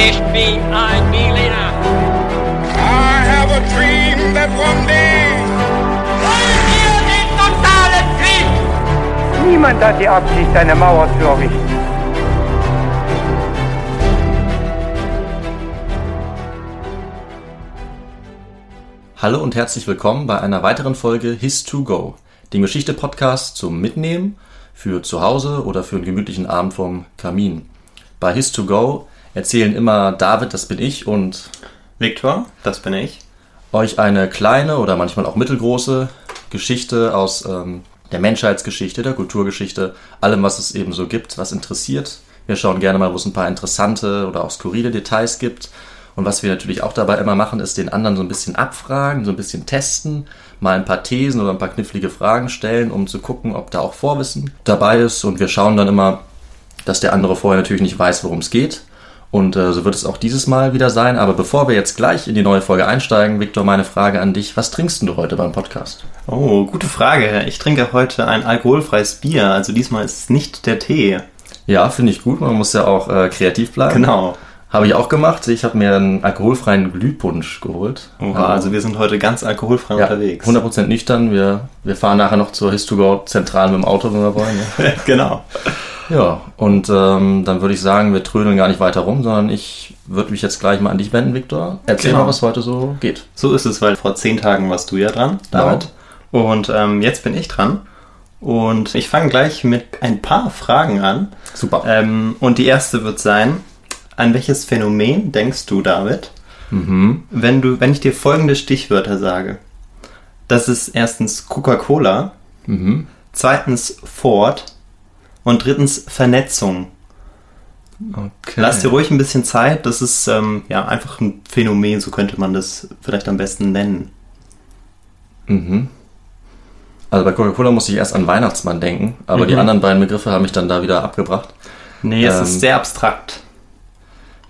Ich bin ein Berliner. I have a dream that one day. Wollen wir den totalen Krieg? Niemand hat die Absicht, eine Mauer zu errichten. Hallo und herzlich willkommen bei einer weiteren Folge His2Go, dem Geschichte-Podcast zum Mitnehmen für zu Hause oder für einen gemütlichen Abend vom Kamin. Bei His2Go erzählen immer David, das bin ich, und Viktor, das bin ich. euch eine kleine oder manchmal auch mittelgroße Geschichte aus ähm, der Menschheitsgeschichte, der Kulturgeschichte, allem, was es eben so gibt, was interessiert. Wir schauen gerne mal, wo es ein paar interessante oder auch skurrile Details gibt. Und was wir natürlich auch dabei immer machen, ist den anderen so ein bisschen abfragen, so ein bisschen testen, mal ein paar Thesen oder ein paar knifflige Fragen stellen, um zu gucken, ob da auch Vorwissen dabei ist. Und wir schauen dann immer, dass der andere vorher natürlich nicht weiß, worum es geht. Und äh, so wird es auch dieses Mal wieder sein. Aber bevor wir jetzt gleich in die neue Folge einsteigen, Viktor, meine Frage an dich. Was trinkst du heute beim Podcast? Oh, gute Frage. Ich trinke heute ein alkoholfreies Bier, also diesmal ist es nicht der Tee. Ja, finde ich gut. Man muss ja auch äh, kreativ bleiben. Genau. Habe ich auch gemacht. Ich habe mir einen alkoholfreien Glühpunsch geholt. Oha, also wir sind heute ganz alkoholfrei ja, unterwegs. 100% nüchtern. Wir, wir fahren nachher noch zur His2Go zentral mit dem Auto, wenn wir wollen. Ja, genau. Ja und ähm, dann würde ich sagen, wir trödeln gar nicht weiter rum, sondern ich würde mich jetzt gleich mal an dich wenden, Viktor. Erzähl Genau. mal, was heute so geht. So ist es, weil vor zehn Tagen warst du ja dran, David. Und ähm, jetzt bin ich dran. Und ich fange gleich mit ein paar Fragen an. Super. Ähm, und die erste wird sein, an welches Phänomen denkst du, David, Mhm. wenn, du, wenn ich dir folgende Stichwörter sage? Das ist erstens Coca-Cola, Mhm. zweitens Ford und drittens Vernetzung. Okay. Lass dir ruhig ein bisschen Zeit, das ist ähm, ja einfach ein Phänomen, so könnte man das vielleicht am besten nennen. Mhm. Also bei Coca-Cola muss ich erst an Weihnachtsmann denken, aber die Mhm. anderen beiden Begriffe haben mich dann da wieder abgebracht. Nee, es Ähm, ist sehr abstrakt.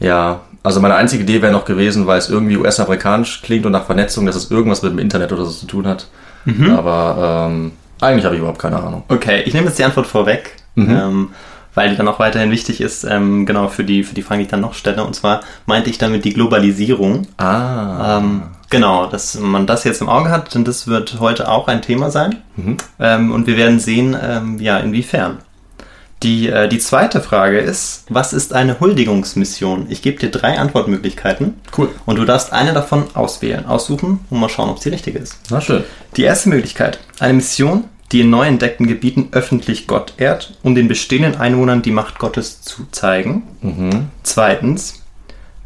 Ja, also meine einzige Idee wäre noch gewesen, weil es irgendwie US-amerikanisch klingt und nach Vernetzung, dass es irgendwas mit dem Internet oder so zu tun hat. Mhm. Aber ähm, eigentlich habe ich überhaupt keine Ahnung. Okay, ich nehme jetzt die Antwort vorweg, Mhm. ähm, weil die dann auch weiterhin wichtig ist, ähm, genau für die, für die Fragen, die ich dann noch stelle. Und zwar meinte ich damit die Globalisierung. Ah. Ähm, genau, dass man das jetzt im Auge hat, denn das wird heute auch ein Thema sein. Mhm. Ähm, und wir werden sehen, ähm, ja, inwiefern. Die, äh, die zweite Frage ist, was ist eine Huldigungsmission? Ich gebe dir drei Antwortmöglichkeiten. Cool. Und du darfst eine davon auswählen, aussuchen und mal schauen, ob es die richtige ist. Na schön. Die erste Möglichkeit, eine Mission, die in neu entdeckten Gebieten öffentlich Gott ehrt, um den bestehenden Einwohnern die Macht Gottes zu zeigen. Mhm. Zweitens,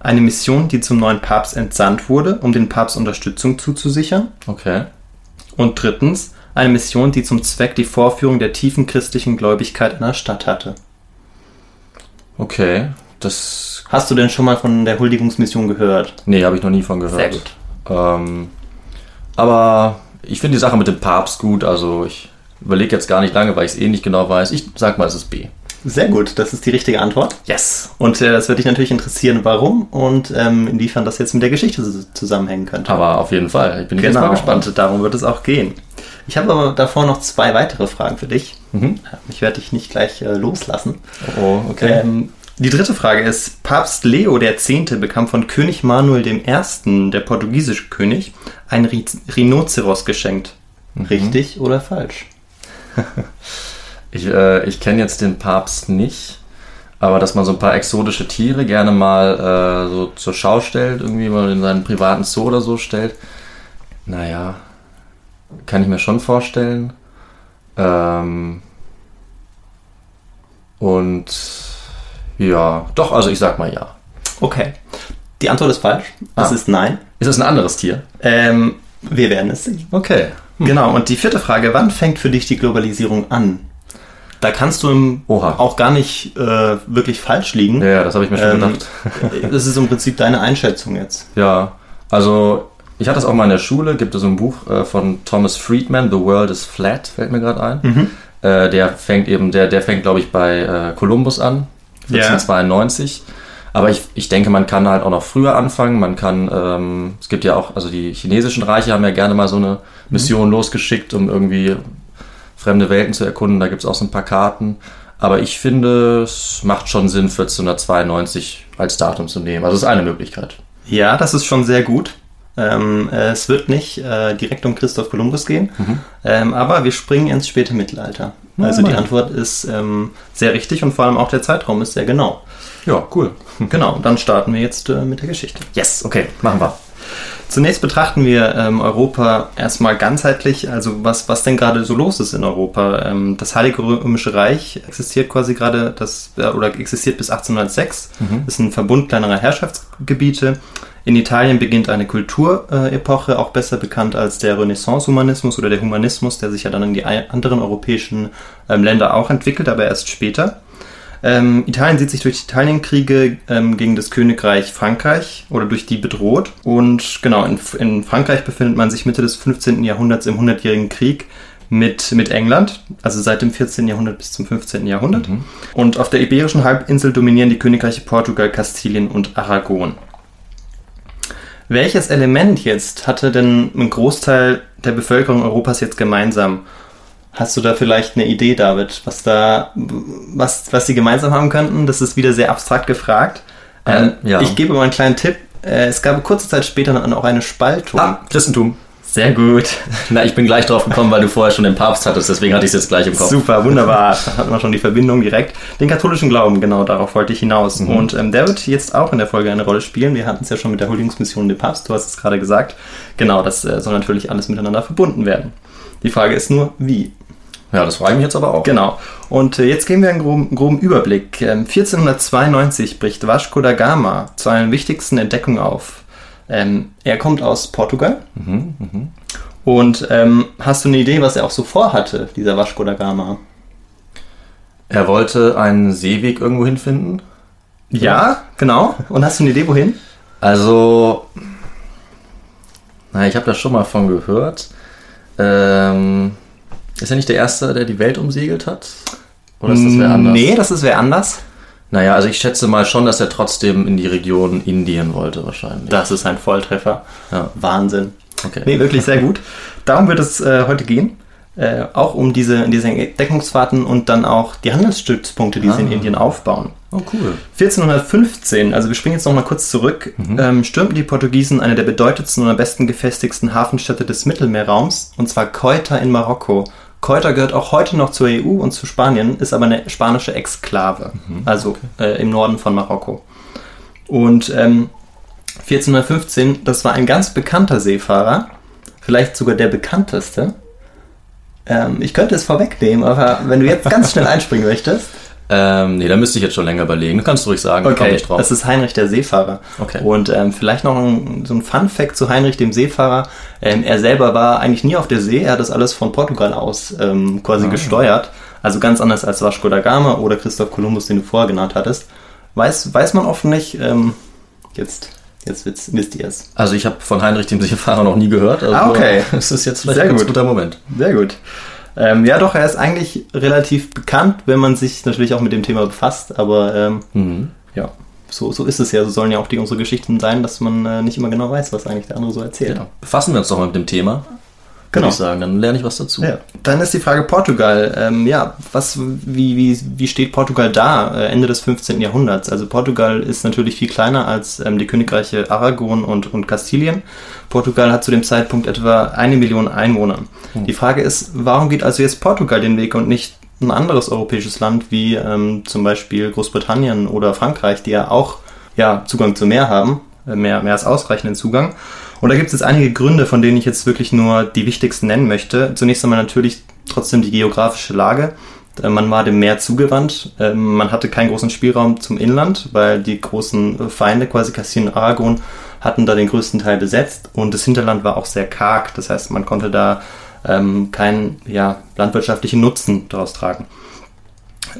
eine Mission, die zum neuen Papst entsandt wurde, um den Papst Unterstützung zuzusichern. Okay. Und drittens, eine Mission, die zum Zweck die Vorführung der tiefen christlichen Gläubigkeit einer Stadt hatte. Okay. Das. Hast du denn schon mal von der Huldigungsmission gehört? Nee, habe ich noch nie von gehört. Sehr gut. Ähm, aber ich finde die Sache mit dem Papst gut. Also ich überlege jetzt gar nicht lange, weil ich es eh nicht genau weiß. Ich sag mal, es ist B. Sehr gut, das ist die richtige Antwort. Yes. Und äh, das würde dich natürlich interessieren, warum und ähm, inwiefern das jetzt mit der Geschichte zu- zusammenhängen könnte. Aber auf jeden Fall. Ich bin jetzt Genau, mal gespannt. und darum wird es auch gehen. Ich habe aber davor noch zwei weitere Fragen für dich. Mhm. Ich werde dich nicht gleich äh, loslassen. Oh, okay. Ähm, die dritte Frage ist, Papst Leo X. bekam von König Manuel I., der portugiesische König, ein Rhinoceros geschenkt. Mhm. Richtig oder falsch? Ich, äh, ich kenne jetzt den Papst nicht, aber dass man so ein paar exotische Tiere gerne mal äh, so zur Schau stellt, irgendwie mal in seinen privaten Zoo oder so stellt, naja, kann ich mir schon vorstellen. Ähm, und ja, doch, also ich sag mal ja. Okay. Die Antwort ist falsch. Es Ah. ist nein. Ist es ein anderes Tier? Ähm, wir werden es sehen. Okay. Genau, und die vierte Frage, wann fängt für dich die Globalisierung an? Da kannst du im Oha. auch gar nicht äh, wirklich falsch liegen. Ja, das habe ich mir schon Ähm, gedacht. Das ist im Prinzip deine Einschätzung jetzt. Ja, also ich hatte das auch mal in der Schule, gibt es so ein Buch äh, von Thomas Friedman, The World is Flat, fällt mir gerade ein. Mhm. Äh, der fängt eben, der, der fängt, glaube ich, bei äh, Columbus an, Ja. 1492. Aber ich, ich denke, man kann halt auch noch früher anfangen. Man kann, ähm, es gibt ja auch, also die chinesischen Reiche haben ja gerne mal so eine Mission losgeschickt, um irgendwie fremde Welten zu erkunden. Da gibt es auch so ein paar Karten. Aber ich finde, es macht schon Sinn, 1492 als Datum zu nehmen. Also das ist eine Möglichkeit. Ja, das ist schon sehr gut. Ähm, äh, es wird nicht äh, direkt um Christoph Kolumbus gehen, ähm, aber wir springen ins späte Mittelalter. Ja, also die immerhin. Antwort ist ähm, sehr richtig und vor allem auch der Zeitraum ist sehr genau. Ja, cool. Genau, dann starten wir jetzt äh, mit der Geschichte. Yes, okay, machen wir. Zunächst betrachten wir ähm, Europa erstmal ganzheitlich, also was, was denn gerade so los ist in Europa. Ähm, das Heilige Römische Reich existiert quasi gerade, das, äh, oder existiert bis 1806, ist ein Verbund kleinerer Herrschaftsgebiete. In Italien beginnt eine Kulturepoche, auch besser bekannt als der Renaissance-Humanismus oder der Humanismus, der sich ja dann in die anderen europäischen ähm, Länder auch entwickelt, aber erst später. Ähm, Italien sieht sich durch die Italienkriege ähm, gegen das Königreich Frankreich oder durch die bedroht. Und genau, in, in Frankreich befindet man sich Mitte des 15. Jahrhunderts im Hundertjährigen Krieg mit, mit England, also seit dem 14. Jahrhundert bis zum 15. Jahrhundert. Und auf der Iberischen Halbinsel dominieren die Königreiche Portugal, Kastilien und Aragon. Welches Element jetzt hatte denn ein Großteil der Bevölkerung Europas jetzt gemeinsam? Hast du da vielleicht eine Idee, David, was da, was, was sie gemeinsam haben könnten? Das ist wieder sehr abstrakt gefragt. Ähm, Ähm, ja. Ich gebe mal einen kleinen Tipp. Äh, es gab kurze Zeit später dann auch eine Spaltung. Ah, Christentum. Sehr gut. Na, ich bin gleich drauf gekommen, weil du vorher schon den Papst hattest, deswegen hatte ich es jetzt gleich im Kopf. Super, wunderbar. Da hat man schon die Verbindung direkt. Den katholischen Glauben, genau, darauf wollte ich hinaus. Mhm. Und ähm, der wird jetzt auch in der Folge eine Rolle spielen. Wir hatten es ja schon mit der Huldigungsmission des Papst, du hast es gerade gesagt. Genau, das äh, soll natürlich alles miteinander verbunden werden. Die Frage ist nur, wie? Ja, das frage ich mich jetzt aber auch. Genau. Und äh, jetzt geben wir einen groben, groben Überblick. Ähm, 1492 bricht Vasco da Gama zu einer wichtigsten Entdeckung auf. Ähm, er kommt aus Portugal. Und ähm, hast du eine Idee, was er auch so vorhatte, dieser Vasco da Gama? Er wollte einen Seeweg irgendwo hinfinden. Ja, genau. Und hast du eine Idee, wohin? Also, naja, ich habe da schon mal von gehört. Ähm, ist er nicht der Erste, der die Welt umsegelt hat? Oder ist das wer anders? Nee, das ist wer anders. Naja, also ich schätze mal schon, dass er trotzdem in die Region Indien wollte wahrscheinlich. Das ist ein Volltreffer. Ja. Wahnsinn. Okay. Nee, wirklich sehr gut. Darum wird es äh, heute gehen. Äh, auch um diese, diese Entdeckungsfahrten und dann auch die Handelsstützpunkte, die sie in Ah. Indien aufbauen. Oh, cool. 1415, also wir springen jetzt noch mal kurz zurück, ähm, stürmten die Portugiesen eine der bedeutendsten und am besten gefestigsten Hafenstädte des Mittelmeerraums, und zwar Ceuta in Marokko. Ceuta gehört auch heute noch zur EU und zu Spanien, ist aber eine spanische Exklave, also äh, im Norden von Marokko. Und ähm, 1415, das war ein ganz bekannter Seefahrer, vielleicht sogar der bekannteste. Ähm, ich könnte es vorwegnehmen, aber wenn du jetzt ganz schnell einspringen möchtest. Ähm, nee, da müsste ich jetzt schon länger überlegen. Du kannst ruhig sagen, ich Okay, nicht drauf. das ist Heinrich der Seefahrer. Okay. Und ähm, vielleicht noch ein, so ein Fun-Fact zu Heinrich dem Seefahrer. Ähm, er selber war eigentlich nie auf der See, er hat das alles von Portugal aus ähm, Ah. quasi gesteuert. Also ganz anders als Vasco da Gama oder Christoph Kolumbus, den du vorher genannt hattest. Weiß, weiß man oft nicht. Ähm, jetzt jetzt wisst, ihr es. Also ich habe von Heinrich dem Seefahrer noch nie gehört. Also Ah, okay. Es ist jetzt vielleicht Sehr ein guter Moment. Sehr gut. Ähm, ja, doch, er ist eigentlich relativ bekannt, wenn man sich natürlich auch mit dem Thema befasst, aber ähm, Mhm. ja, so, so ist es ja. So sollen ja auch die unsere Geschichten sein, dass man äh, nicht immer genau weiß, was eigentlich der andere so erzählt. Ja. Befassen wir uns doch mal mit dem Thema. Genau. Ich sagen, dann lerne ich was dazu. Ja. Dann ist die Frage Portugal. Ähm, ja, was, wie, wie, wie steht Portugal da äh, Ende des 15. Jahrhunderts? Also Portugal ist natürlich viel kleiner als ähm, die Königreiche Aragon und, und Kastilien. Portugal hat zu dem Zeitpunkt etwa eine Million Einwohner. Die Frage ist, warum geht also jetzt Portugal den Weg und nicht ein anderes europäisches Land wie ähm, zum Beispiel Großbritannien oder Frankreich, die ja auch ja, Zugang zum Meer haben, äh, mehr, mehr als ausreichenden Zugang. Und da gibt es jetzt einige Gründe, von denen ich jetzt wirklich nur die wichtigsten nennen möchte. Zunächst einmal natürlich trotzdem die geografische Lage. Äh, Man war dem Meer zugewandt, ähm, man hatte keinen großen Spielraum zum Inland, weil die großen äh, Feinde, quasi Kastilien und Aragon, hatten da den größten Teil besetzt und das Hinterland war auch sehr karg, das heißt, man konnte da ähm, keinen ja, landwirtschaftlichen Nutzen daraus tragen.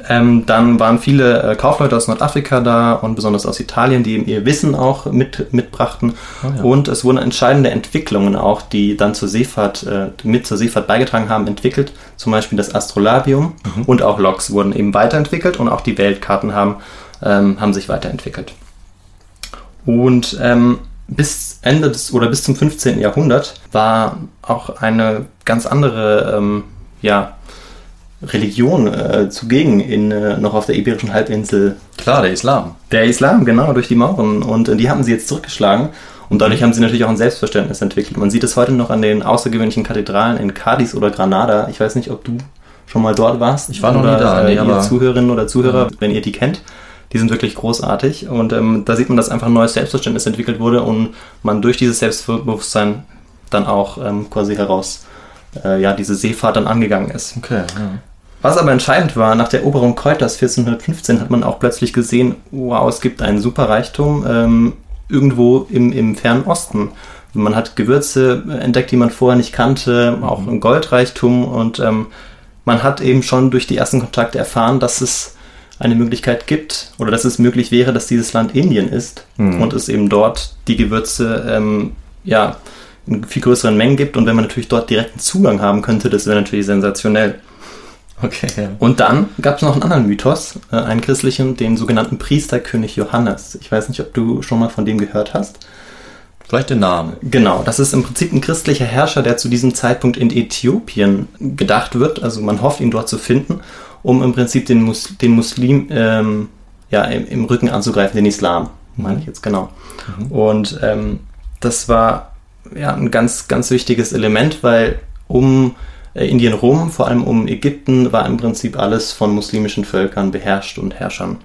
Ähm, dann waren viele äh, Kaufleute aus Nordafrika da und besonders aus Italien, die eben ihr Wissen auch mit, mitbrachten. ja. Und es wurden entscheidende Entwicklungen auch, die dann zur Seefahrt, äh, mit zur Seefahrt beigetragen haben, entwickelt. Zum Beispiel das Astrolabium und auch Loks wurden eben weiterentwickelt und auch die Weltkarten haben, ähm, haben sich weiterentwickelt. Und ähm, bis Ende des oder bis zum 15. Jahrhundert war auch eine ganz andere, ähm, ja, Religion äh, zugegen in, äh, noch auf der Iberischen Halbinsel. Klar, der Islam. Der Islam, genau, durch die Mauren. Und äh, die haben sie jetzt zurückgeschlagen. Und dadurch haben sie natürlich auch ein Selbstverständnis entwickelt. Man sieht es heute noch an den außergewöhnlichen Kathedralen in Cadiz oder Granada. Ich weiß nicht, ob du schon mal dort warst. Ich war noch oder, nie da, nee, äh, ihr aber- Zuhörerinnen oder Zuhörer, wenn ihr die kennt. Die sind wirklich großartig. Und ähm, da sieht man, dass einfach ein neues Selbstverständnis entwickelt wurde und man durch dieses Selbstbewusstsein dann auch ähm, quasi heraus äh, ja, diese Seefahrt dann angegangen ist. Okay, ja. Was aber entscheidend war, nach der Eroberung Keuters 1415 hat man auch plötzlich gesehen, wow, es gibt einen Superreichtum ähm, irgendwo im, im fernen Osten. Man hat Gewürze entdeckt, die man vorher nicht kannte, auch ein Goldreichtum und ähm, man hat eben schon durch die ersten Kontakte erfahren, dass es eine Möglichkeit gibt oder dass es möglich wäre, dass dieses Land Indien ist und es eben dort die Gewürze ähm, ja, in viel größeren Mengen gibt und wenn man natürlich dort direkten Zugang haben könnte, das wäre natürlich sensationell. Okay, ja. Und dann gab es noch einen anderen Mythos, äh, einen christlichen, den sogenannten Priesterkönig Johannes. Ich weiß nicht, ob du schon mal von dem gehört hast. Vielleicht den Namen. Genau, das ist im Prinzip ein christlicher Herrscher, der zu diesem Zeitpunkt in Äthiopien gedacht wird. Also man hofft, ihn dort zu finden, um im Prinzip den, Mus den Muslim ähm, ja, im, im Rücken anzugreifen, den Islam, meine ich jetzt genau. Und ähm, das war ja, ein ganz, ganz wichtiges Element, weil um Indien rum, vor allem um Ägypten, war im Prinzip alles von muslimischen Völkern beherrscht und Herrschern.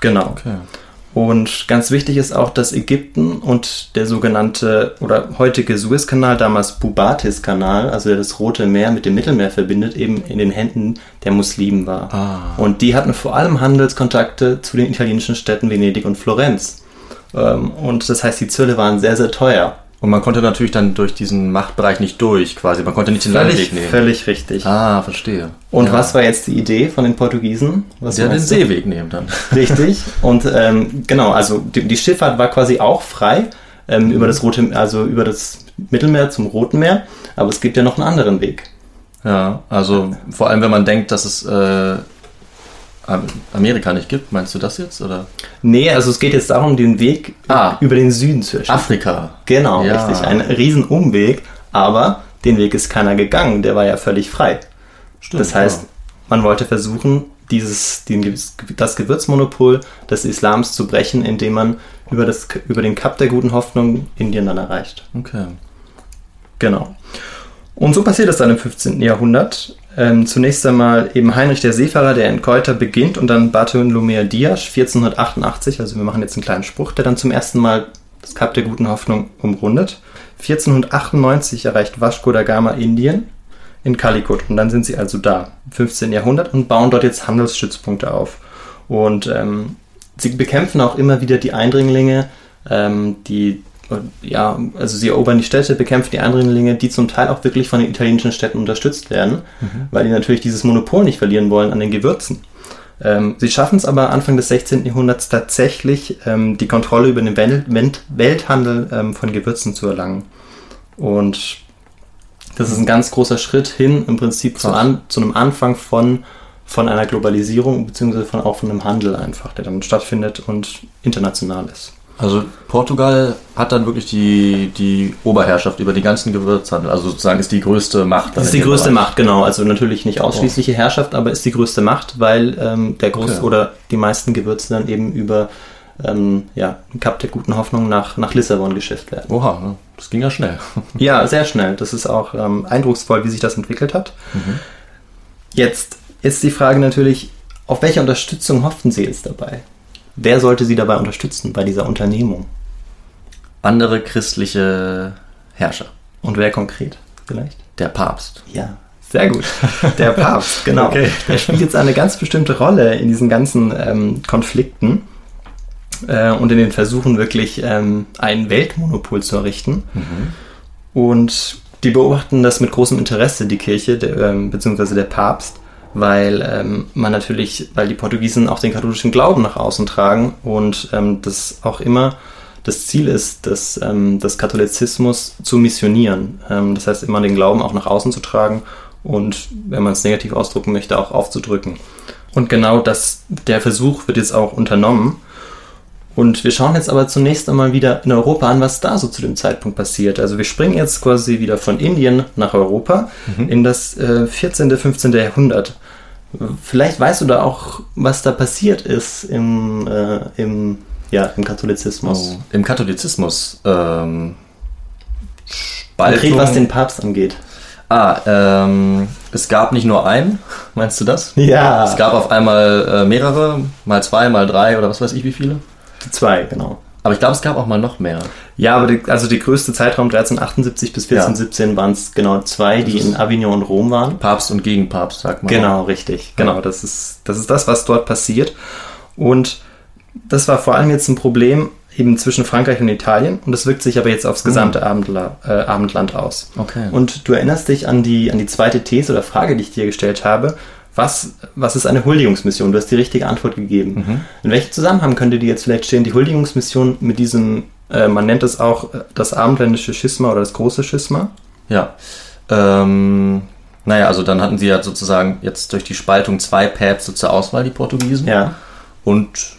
Genau. Okay. Und ganz wichtig ist auch, dass Ägypten und der sogenannte oder heutige Suezkanal, damals Bubatis-Kanal, also der das Rote Meer mit dem Mittelmeer verbindet, eben in den Händen der Muslimen war. Ah. Und die hatten vor allem Handelskontakte zu den italienischen Städten Venedig und Florenz. Ähm, Und das heißt, die Zölle waren sehr, sehr teuer. Und man konnte natürlich dann durch diesen Machtbereich nicht durch, quasi. Man konnte nicht den Völlig, Landweg nehmen. völlig richtig. Ah, verstehe. Und ja. was war jetzt die Idee von den Portugiesen? Was Der den? Seeweg nehmen dann. Richtig. Und ähm, genau, also die, die Schifffahrt war quasi auch frei ähm, über das Rote, also über das Mittelmeer zum Roten Meer, aber es gibt ja noch einen anderen Weg. Ja, also vor allem, wenn man denkt, dass es äh, Amerika nicht gibt, meinst du das jetzt? Oder? Nee, also es geht jetzt darum, den Weg Ah. über den Süden zu erschließen. Afrika. Genau, Ja. richtig. Ein Riesenumweg, aber den Weg ist keiner gegangen, der war ja völlig frei. Stimmt, Das heißt, ja. man wollte versuchen, dieses, den, das Gewürzmonopol des Islams zu brechen, indem man über, das, über den Kap der guten Hoffnung Indien dann erreicht. Okay. Genau. Und so passiert es dann im 15. Jahrhundert. Ähm, zunächst einmal eben Heinrich der Seefahrer, der in Ceuta beginnt und dann Bartolomeo Dias 1488, also wir machen jetzt einen kleinen Spruch, der dann zum ersten Mal das Kap der guten Hoffnung umrundet. 1498 erreicht Vasco da Gama Indien in Calicut und dann sind sie also da im 15. Jahrhundert und bauen dort jetzt Handelsstützpunkte auf. Und ähm, sie bekämpfen auch immer wieder die Eindringlinge, ähm, die ja, also sie erobern die Städte, bekämpfen die Eindringlinge, die zum Teil auch wirklich von den italienischen Städten unterstützt werden, weil die natürlich dieses Monopol nicht verlieren wollen an den Gewürzen. Ähm, sie schaffen es aber Anfang des 16. Jahrhunderts tatsächlich, ähm, die Kontrolle über den Wel Welt Welthandel ähm, von Gewürzen zu erlangen. Und das ist ein ganz großer Schritt hin im Prinzip zu, an, zu einem Anfang von, von einer Globalisierung, beziehungsweise von, auch von einem Handel einfach, der dann stattfindet und international ist. Also Portugal hat dann wirklich die, die Oberherrschaft über den ganzen Gewürzhandel. Also sozusagen ist die größte Macht. Das ist die größte Macht, genau. Also natürlich nicht ausschließliche Herrschaft, aber ist die größte Macht, weil ähm, der groß Okay. oder die meisten Gewürze dann eben über ähm, ja, Kap der guten Hoffnung nach, nach Lissabon geschifft werden. Oha, ne? das ging ja schnell. Ja, sehr schnell. Das ist auch ähm, eindrucksvoll, wie sich das entwickelt hat. Jetzt ist die Frage natürlich, auf welche Unterstützung hofften Sie jetzt dabei? Wer sollte Sie dabei unterstützen bei dieser Unternehmung? Andere christliche Herrscher. Und wer konkret vielleicht? Der Papst. Ja, sehr gut. Der Papst, genau. Okay. Der spielt jetzt eine ganz bestimmte Rolle in diesen ganzen ähm, Konflikten äh, und in den Versuchen, wirklich ähm, ein Weltmonopol zu errichten. Und die beobachten das mit großem Interesse, die Kirche, der, ähm, beziehungsweise der Papst, weil ähm, man natürlich, weil die Portugiesen auch den katholischen Glauben nach außen tragen und ähm, das auch immer das Ziel ist, das, ähm, das Katholizismus zu missionieren. Ähm, das heißt, immer den Glauben auch nach außen zu tragen und, wenn man es negativ ausdrücken möchte, auch aufzudrücken. Und genau das, der Versuch wird jetzt auch unternommen. Und wir schauen jetzt aber zunächst einmal wieder in Europa an, was da so zu dem Zeitpunkt passiert. Also wir springen jetzt quasi wieder von Indien nach Europa Mhm. in das äh, 14., 15. Jahrhundert. Vielleicht weißt du da auch, was da passiert ist im, äh, im, ja, im Katholizismus. Oh. Im Katholizismus. Ähm, Konkret, Spaltung. was den Papst angeht. Ah, ähm, es gab nicht nur einen, meinst du das? Ja, Es gab auf einmal äh, mehrere, mal zwei, mal drei oder was weiß ich wie viele. Zwei, genau. Aber ich glaube, es gab auch mal noch mehr. Ja, aber die, also der größte Zeitraum 1378 bis 1417 waren es genau zwei, die in Avignon und Rom waren. Papst und Gegenpapst, sagt man. Genau, richtig. Genau, das ist, das ist das, was dort passiert. Und das war vor allem jetzt ein Problem eben zwischen Frankreich und Italien und das wirkt sich aber jetzt aufs gesamte Abendla äh, Abendland aus. Okay. Und du erinnerst dich an die, an die zweite These oder Frage, die ich dir gestellt habe. Was, was ist eine Huldigungsmission? Du hast die richtige Antwort gegeben. In welchem Zusammenhang könnte die jetzt vielleicht stehen, die Huldigungsmission mit diesem, äh, man nennt es auch äh, das abendländische Schisma oder das große Schisma? Ja. Ähm, naja, also dann hatten sie ja sozusagen jetzt durch die Spaltung zwei Päpste zur Auswahl, die Portugiesen. Ja. Und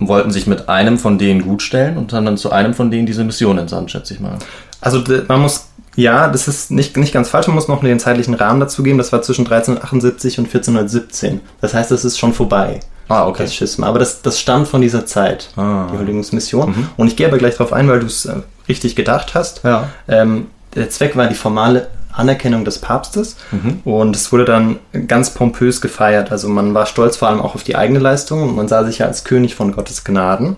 wollten sich mit einem von denen gutstellen und haben dann zu einem von denen diese Mission entsandt, schätze ich mal. Also man muss, ja, das ist nicht, nicht ganz falsch, man muss noch den zeitlichen Rahmen dazu geben. Das war zwischen 1378 und 1417. Das heißt, das ist schon vorbei. Ah, okay. Das Schisma. Aber das, das stammt von dieser Zeit, Ah. die Huldigungsmission. Und ich gehe aber gleich darauf ein, weil du es äh, richtig gedacht hast. Ja. Ähm, der Zweck war die formale Anerkennung des Papstes und es wurde dann ganz pompös gefeiert. Also man war stolz vor allem auch auf die eigene Leistung und man sah sich ja als König von Gottes Gnaden.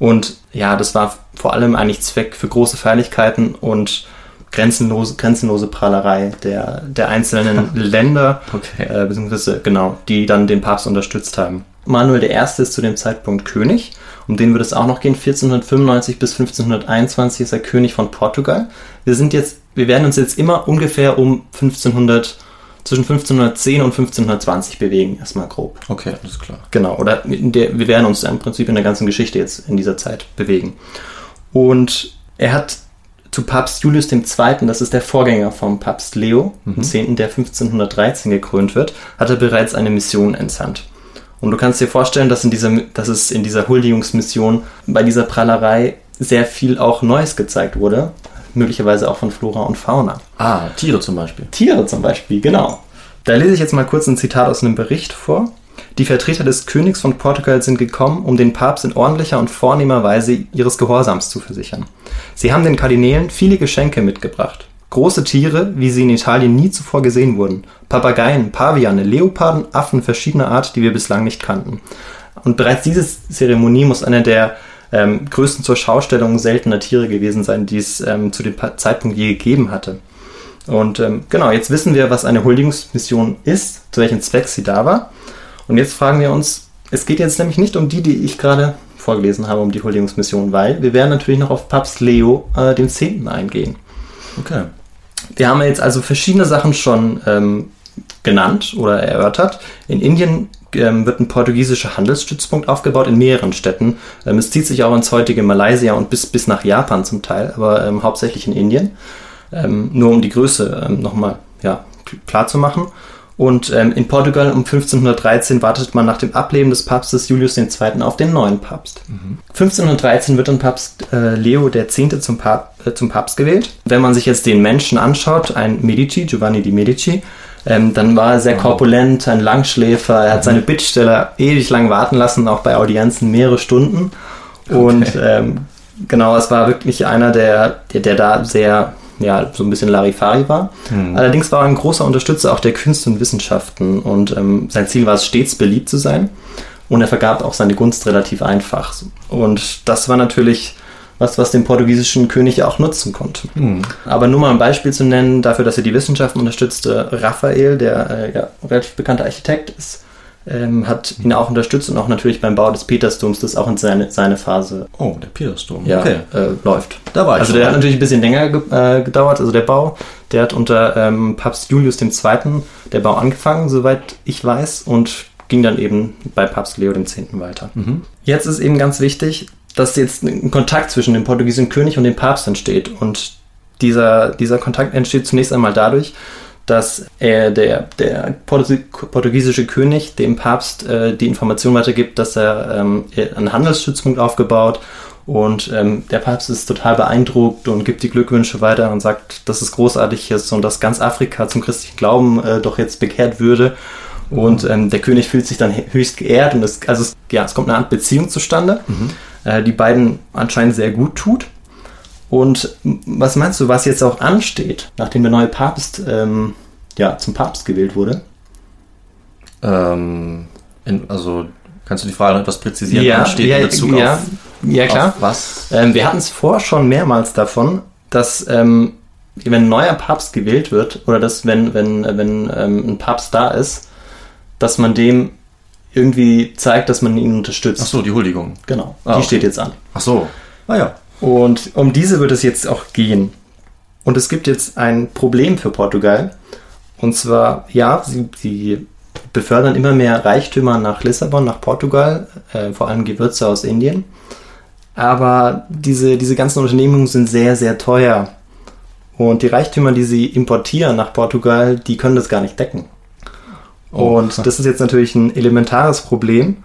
Und ja, das war vor allem eigentlich Zweck für große Feierlichkeiten und grenzenlose, grenzenlose Prahlerei der, der einzelnen Länder, Okay. äh, beziehungsweise genau, die dann den Papst unterstützt haben. Manuel I. ist zu dem Zeitpunkt König, um den wird es auch noch gehen. 1495 bis 1521 ist er König von Portugal. Wir sind jetzt, wir werden uns jetzt immer ungefähr um 1500, zwischen 1510 und 1520 bewegen, erstmal grob. Okay, alles klar. Genau, oder der, wir werden uns im Prinzip in der ganzen Geschichte jetzt in dieser Zeit bewegen. Und er hat zu Papst Julius II., das ist der Vorgänger vom Papst Leo, dem 10., der 1513 gekrönt wird, hat er bereits eine Mission entsandt. Und du kannst dir vorstellen, dass, in dieser, dass es in dieser Huldigungsmission bei dieser Prahlerei sehr viel auch Neues gezeigt wurde, möglicherweise auch von Flora und Fauna. Ah, Tiere zum Beispiel. Tiere zum Beispiel, genau. Da lese ich jetzt mal kurz ein Zitat aus einem Bericht vor. Die Vertreter des Königs von Portugal sind gekommen, um den Papst in ordentlicher und vornehmer Weise ihres Gehorsams zu versichern. Sie haben den Kardinälen viele Geschenke mitgebracht. Große Tiere, wie sie in Italien nie zuvor gesehen wurden. Papageien, Paviane, Leoparden, Affen verschiedener Art, die wir bislang nicht kannten. Und bereits diese Zeremonie muss eine der ähm, größten zur Schaustellung seltener Tiere gewesen sein, die es ähm, zu dem Zeitpunkt je gegeben hatte. Und ähm, genau, jetzt wissen wir, was eine Huldigungsmission ist, zu welchem Zweck sie da war. Und jetzt fragen wir uns, es geht jetzt nämlich nicht um die, die ich gerade vorgelesen habe, um die Huldigungsmission, weil wir werden natürlich noch auf Papst Leo äh, den 10. eingehen. Okay. Wir haben jetzt also verschiedene Sachen schon ähm, genannt oder erörtert. In Indien ähm, wird ein portugiesischer Handelsstützpunkt aufgebaut in mehreren Städten. Ähm, es zieht sich auch ins heutige Malaysia und bis, bis nach Japan zum Teil, aber ähm, hauptsächlich in Indien. Ähm, nur um die Größe ähm, nochmal ja, klar zu machen. Und ähm, in Portugal um 1513 wartet man nach dem Ableben des Papstes Julius II. auf den neuen Papst. 1513 wird dann Papst äh, Leo X. Zum, Pap äh, zum Papst gewählt. Wenn man sich jetzt den Menschen anschaut, ein Medici, Giovanni di Medici, ähm, dann war er sehr korpulent, ein Langschläfer. Er hat seine Bittsteller ewig lang warten lassen, auch bei Audienzen mehrere Stunden. Und ähm, genau, es war wirklich einer, der, der, der da sehr, ja, so ein bisschen Larifari war. Allerdings war er ein großer Unterstützer auch der Künste und Wissenschaften und ähm, sein Ziel war es, stets beliebt zu sein. Und er vergab auch seine Gunst relativ einfach. Und das war natürlich was, was den portugiesischen König ja auch nutzen konnte. Aber nur mal ein Beispiel zu nennen dafür, dass er die Wissenschaften unterstützte. Raphael, der äh, ja, relativ bekannter Architekt ist, ähm, hat ihn auch unterstützt und auch natürlich beim Bau des Petersdoms, das auch in seine, seine Phase Oh, der Petersdom. ja, Okay. äh, läuft. Da war ich Also der mal. hat natürlich ein bisschen länger ge äh, gedauert, also der Bau. Der hat unter ähm, Papst Julius II. der Bau angefangen, soweit ich weiß, und ging dann eben bei Papst Leo X. weiter. Jetzt ist eben ganz wichtig, dass jetzt ein Kontakt zwischen dem portugiesischen König und dem Papst entsteht. Und dieser, dieser Kontakt entsteht zunächst einmal dadurch, dass er, der, der portugiesische König dem Papst äh, die Information weitergibt, dass er ähm, einen Handelsstützpunkt aufgebaut und ähm, der Papst ist total beeindruckt und gibt die Glückwünsche weiter und sagt, dass es großartig ist und dass ganz Afrika zum christlichen Glauben äh, doch jetzt bekehrt würde. Und ähm, der König fühlt sich dann höchst geehrt und es, also es, ja, es kommt eine Art Beziehung zustande, mhm. äh, die beiden anscheinend sehr gut tut. Und was meinst du, was jetzt auch ansteht, nachdem der neue Papst ähm, ja, zum Papst gewählt wurde? Ähm, in, also kannst du die Frage noch etwas präzisieren? Ja, ansteht ja, in Bezug ja, auf, ja klar. auf was? Ähm, wir hatten es vorher schon mehrmals davon, dass ähm, wenn ein neuer Papst gewählt wird oder dass wenn, wenn, wenn ähm, ein Papst da ist, dass man dem irgendwie zeigt, dass man ihn unterstützt. Ach so, die Huldigung. Genau, Ah, die okay. steht jetzt an. Ach so. Ah ja. Und um diese wird es jetzt auch gehen. Und es gibt jetzt ein Problem für Portugal. Und zwar, ja, sie, sie befördern immer mehr Reichtümer nach Lissabon, nach Portugal, äh, vor allem Gewürze aus Indien. Aber diese, diese ganzen Unternehmungen sind sehr, sehr teuer. Und die Reichtümer, die sie importieren nach Portugal, die können das gar nicht decken. Oh. Und das ist jetzt natürlich ein elementares Problem.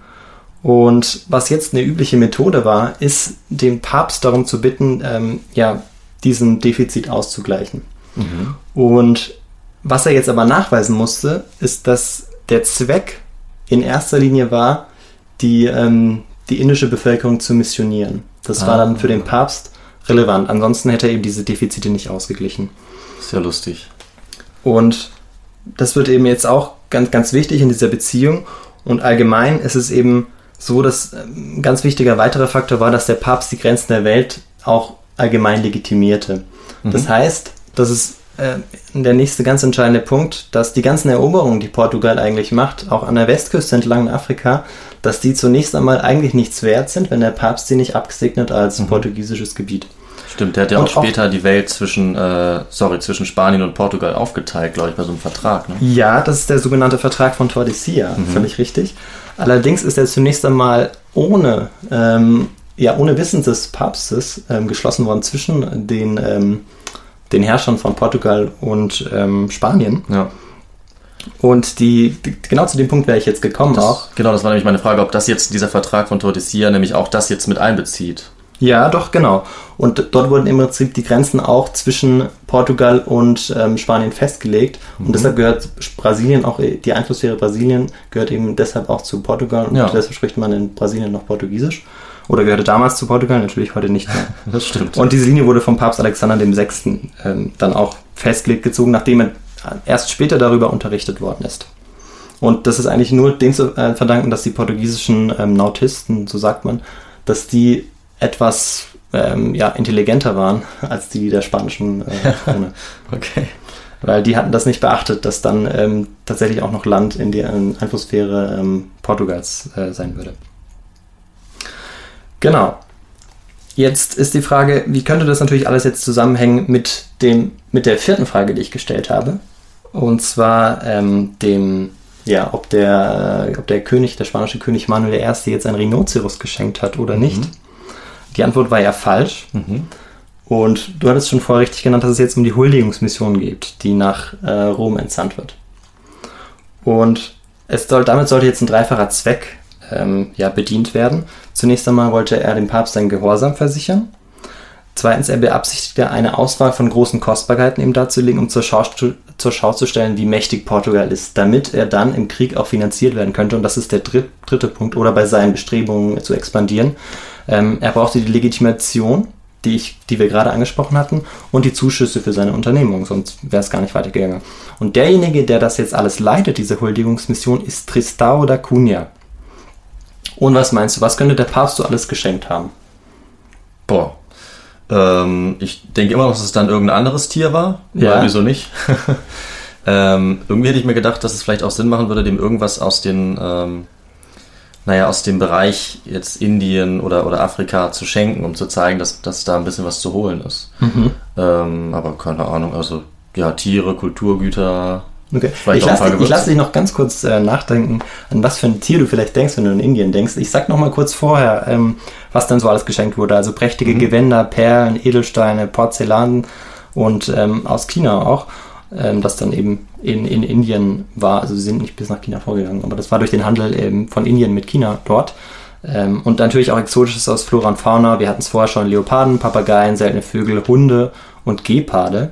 Und was jetzt eine übliche Methode war, ist, den Papst darum zu bitten, ähm, ja, diesen Defizit auszugleichen. Und was er jetzt aber nachweisen musste, ist, dass der Zweck in erster Linie war, die, ähm, die indische Bevölkerung zu missionieren. Das war Ah. dann für den Papst relevant. Ansonsten hätte er eben diese Defizite nicht ausgeglichen. Ja lustig. Und das wird eben jetzt auch ganz, ganz wichtig in dieser Beziehung. Und allgemein ist es eben so, dass ähm, ein ganz wichtiger weiterer Faktor war, dass der Papst die Grenzen der Welt auch allgemein legitimierte. Das heißt, das ist äh, der nächste ganz entscheidende Punkt, dass die ganzen Eroberungen, die Portugal eigentlich macht, auch an der Westküste entlang in Afrika, dass die zunächst einmal eigentlich nichts wert sind, wenn der Papst sie nicht abgesegnet als portugiesisches Gebiet. Stimmt, der hat ja auch auch- später die Welt zwischen, äh, sorry, zwischen Spanien und Portugal aufgeteilt, glaube ich, bei so einem Vertrag. Ne? Ja, das ist der sogenannte Vertrag von Tordesillas, völlig richtig. Allerdings ist er zunächst einmal ohne, ähm, ja, ohne Wissen des Papstes ähm, geschlossen worden zwischen den, ähm, den Herrschern von Portugal und ähm, Spanien. Ja. Und die, die, genau zu dem Punkt wäre ich jetzt gekommen Das, auch. Genau, das war nämlich meine Frage, ob das jetzt, dieser Vertrag von Tordesillas, nämlich auch das jetzt mit einbezieht. Ja, doch, genau. Und dort wurden im Prinzip die Grenzen auch zwischen Portugal und ähm, Spanien festgelegt. Und deshalb gehört Brasilien auch, die Einflusssphäre Brasilien gehört eben deshalb auch zu Portugal. Und Ja. deshalb spricht man in Brasilien noch Portugiesisch. Oder gehörte damals zu Portugal, natürlich heute nicht mehr. Das stimmt. Und diese Linie wurde vom Papst Alexander VI. Ähm, dann auch festgelegt gezogen, nachdem er erst später darüber unterrichtet worden ist. Und das ist eigentlich nur dem zu äh, verdanken, dass die portugiesischen ähm, Nautisten, so sagt man, dass die etwas ähm, ja, intelligenter waren als die der spanischen äh, Krone. okay. Weil die hatten das nicht beachtet, dass dann ähm, tatsächlich auch noch Land in der Einflusssphäre ähm, Portugals äh, sein würde. Genau. Jetzt ist die Frage, wie könnte das natürlich alles jetzt zusammenhängen mit, dem, mit der vierten Frage, die ich gestellt habe? Und zwar ähm, dem, ja, ob der, äh, ob der König, der spanische König Manuel I. jetzt ein Rhinoceros geschenkt hat oder nicht. Die Antwort war ja falsch. Und du hattest schon vorher richtig genannt, dass es jetzt um die Huldigungsmission geht, die nach äh, Rom entsandt wird. Und es soll, damit sollte jetzt ein dreifacher Zweck ähm, ja, bedient werden. Zunächst einmal wollte er dem Papst seinen Gehorsam versichern. Zweitens, er beabsichtigte eine Auswahl von großen Kostbarkeiten ihm darzulegen, um zur Schau, zur Schau zu stellen, wie mächtig Portugal ist, damit er dann im Krieg auch finanziert werden könnte. Und das ist der dritt, dritte Punkt, oder bei seinen Bestrebungen zu expandieren. Ähm, er brauchte die Legitimation, die, ich, die wir gerade angesprochen hatten, und die Zuschüsse für seine Unternehmung, sonst wäre es gar nicht weitergegangen. Und derjenige, der das jetzt alles leitet, diese Huldigungsmission, ist Tristão da Cunha. Und was meinst du, was könnte der Papst so alles geschenkt haben? Boah. Ähm, ich denke immer noch, dass es dann irgendein anderes Tier war. Ja. Weil, wieso nicht? ähm, irgendwie hätte ich mir gedacht, dass es vielleicht auch Sinn machen würde, dem irgendwas aus den, ähm, naja, aus dem Bereich jetzt Indien oder, oder Afrika zu schenken, um zu zeigen, dass, dass da ein bisschen was zu holen ist. Ähm, aber keine Ahnung, also ja, Tiere, Kulturgüter. Okay. Ich lasse dich, lass dich noch ganz kurz äh, nachdenken, an was für ein Tier du vielleicht denkst, wenn du in Indien denkst. Ich sag noch mal kurz vorher, ähm, was dann so alles geschenkt wurde. Also prächtige Gewänder, Perlen, Edelsteine, Porzellan und ähm, aus China auch. Ähm, das dann eben in, in Indien war. Also sie sind nicht bis nach China vorgegangen, aber das war durch den Handel eben von Indien mit China dort. Ähm, und natürlich auch Exotisches aus Flora und Fauna. Wir hatten es vorher schon Leoparden, Papageien, seltene Vögel, Hunde und Geparde.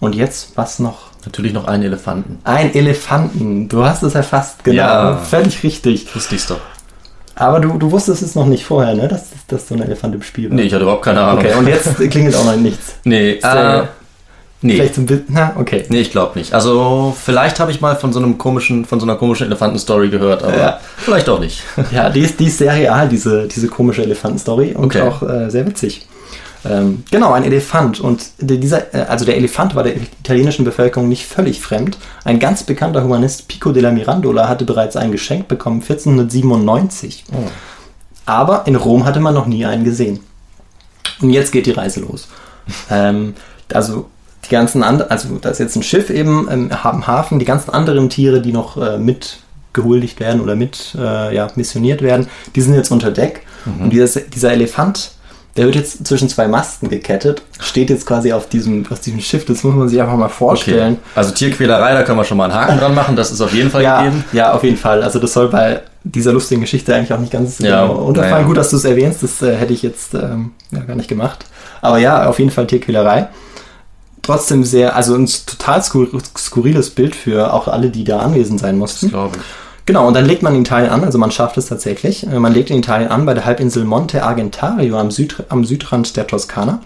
Und jetzt was noch? Natürlich noch einen Elefanten. Ein Elefanten. Du hast es erfasst, genau. Ja. Völlig richtig. Wusste ich's doch. Aber du, du wusstest es noch nicht vorher, ne? Dass, dass so ein Elefant im Spiel war. Nee, ich hatte überhaupt keine Ahnung. Okay, und jetzt klingelt auch noch nichts. Nee, äh, nee. Vielleicht ein bisschen. Na, okay. Nee, ich glaube nicht. Also, vielleicht habe ich mal von so einem komischen, von so einer komischen Elefantenstory gehört, aber Ja. vielleicht auch nicht. Ja, die ist, die ist sehr real, diese, diese komische Elefantenstory und Okay. auch äh, sehr witzig. Ähm, genau, ein Elefant. Und der- dieser, äh, also der Elefant war der italienischen Bevölkerung nicht völlig fremd. Ein ganz bekannter Humanist, Pico della Mirandola, hatte bereits ein Geschenk bekommen, 1497. Aber in Rom hatte man noch nie einen gesehen. Und jetzt geht die Reise los. ähm, also die ganzen anderen, also da ist jetzt ein Schiff eben im Hafen, die ganzen anderen Tiere, die noch äh, mit gehuldigt werden oder mit äh, ja, missioniert werden, die sind jetzt unter Deck. Und dieser, dieser Elefant, der wird jetzt zwischen zwei Masten gekettet, steht jetzt quasi auf diesem, auf diesem Schiff. Das muss man sich einfach mal vorstellen. Also Tierquälerei, da können wir schon mal einen Haken dran machen, das ist auf jeden Fall Ja, gegeben. ja, auf jeden Fall. Also das soll bei dieser lustigen Geschichte eigentlich auch nicht ganz Ja, genau unterfallen. naja. Gut, dass du es erwähnst, das äh, hätte ich jetzt ähm, ja, gar nicht gemacht. Aber ja, auf jeden Fall Tierquälerei. Trotzdem sehr, also ein total skur skurriles Bild für auch alle, die da anwesend sein mussten. Glaube ich. Genau, und dann legt man in Italien an, also man schafft es tatsächlich. Äh, Man legt in Italien an bei der Halbinsel Monte Argentario am, Süd, am Südrand der Toskana.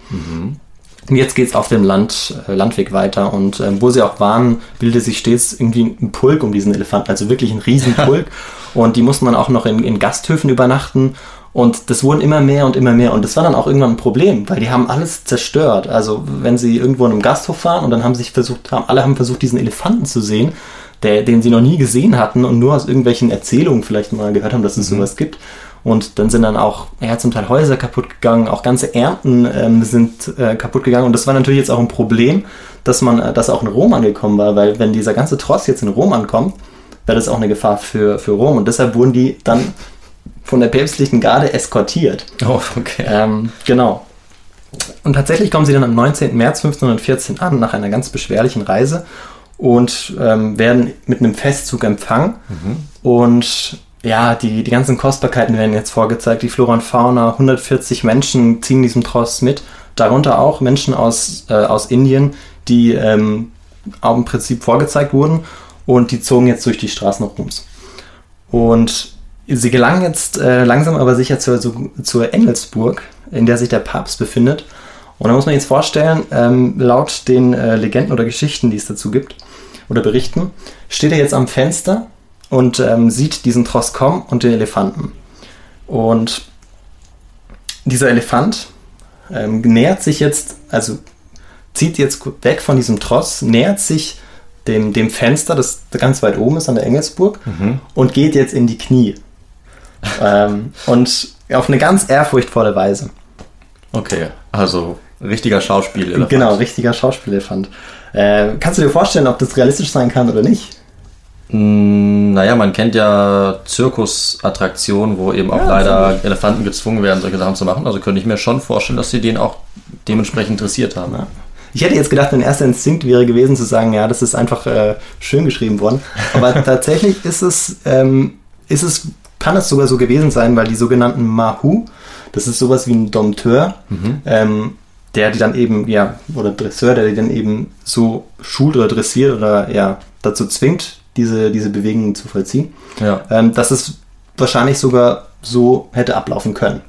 Und jetzt geht's auf dem Land, äh, Landweg weiter und ähm, wo sie auch waren, bildete sich stets irgendwie ein Pulk um diesen Elefanten, also wirklich ein Riesenpulk. und die mussten dann auch noch in, in Gasthöfen übernachten. Und das wurden immer mehr und immer mehr. Und das war dann auch irgendwann ein Problem, weil die haben alles zerstört. Also wenn sie irgendwo in einem Gasthof waren und dann haben sich versucht, haben, alle haben versucht, diesen Elefanten zu sehen, der, den sie noch nie gesehen hatten und nur aus irgendwelchen Erzählungen vielleicht mal gehört haben, dass es sowas gibt. Und dann sind dann auch ja, zum Teil Häuser kaputt gegangen, auch ganze Ernten ähm, sind äh, kaputt gegangen. Und das war natürlich jetzt auch ein Problem, dass man, äh, dass auch in Rom angekommen war, weil wenn dieser ganze Tross jetzt in Rom ankommt, wäre das auch eine Gefahr für, für Rom. Und deshalb wurden die dann von der päpstlichen Garde eskortiert. Oh, okay. Ähm, genau. Und tatsächlich kommen sie dann am 19. März 1514 an, nach einer ganz beschwerlichen Reise und ähm, werden mit einem Festzug empfangen. Und ja, die, die ganzen Kostbarkeiten werden jetzt vorgezeigt. Die Flora und Fauna, 140 Menschen ziehen diesen Tross mit, darunter auch Menschen aus, äh, aus Indien, die ähm, auch im Prinzip vorgezeigt wurden und die zogen jetzt durch die Straßen Roms. Und sie gelangen jetzt äh, langsam aber sicher zur, so, zur Engelsburg, in der sich der Papst befindet. Und da muss man jetzt vorstellen, ähm, laut den äh, Legenden oder Geschichten, die es dazu gibt, oder Berichten, steht er jetzt am Fenster und ähm, sieht diesen Tross kommen und den Elefanten. Und dieser Elefant ähm, nähert sich jetzt, also zieht jetzt weg von diesem Tross, nähert sich dem, dem Fenster, das ganz weit oben ist an der Engelsburg, und geht jetzt in die Knie. Ähm, und auf eine ganz ehrfurchtvolle Weise. Okay, also richtiger Schauspiel. Genau, richtiger Schauspielelefant. Äh, kannst du dir vorstellen, ob das realistisch sein kann oder nicht? Mm, Naja, man kennt ja Zirkusattraktionen, wo eben auch Ja, leider Elefanten gezwungen werden, solche Sachen zu machen. Also könnte ich mir schon vorstellen, dass sie den auch dementsprechend interessiert haben. Ja. Ich hätte jetzt gedacht, mein erster Instinkt wäre gewesen zu sagen, ja, das ist einfach äh, schön geschrieben worden. Aber tatsächlich ist es, ähm, ist es, kann es sogar so gewesen sein, weil die sogenannten Mahu, das ist sowas wie ein Dompteur, ähm, der die dann eben, ja, oder Dresseur, der die dann eben so schult oder dressiert oder ja, dazu zwingt, diese, diese Bewegungen zu vollziehen. Ja, Ähm, dass es wahrscheinlich sogar so hätte ablaufen können.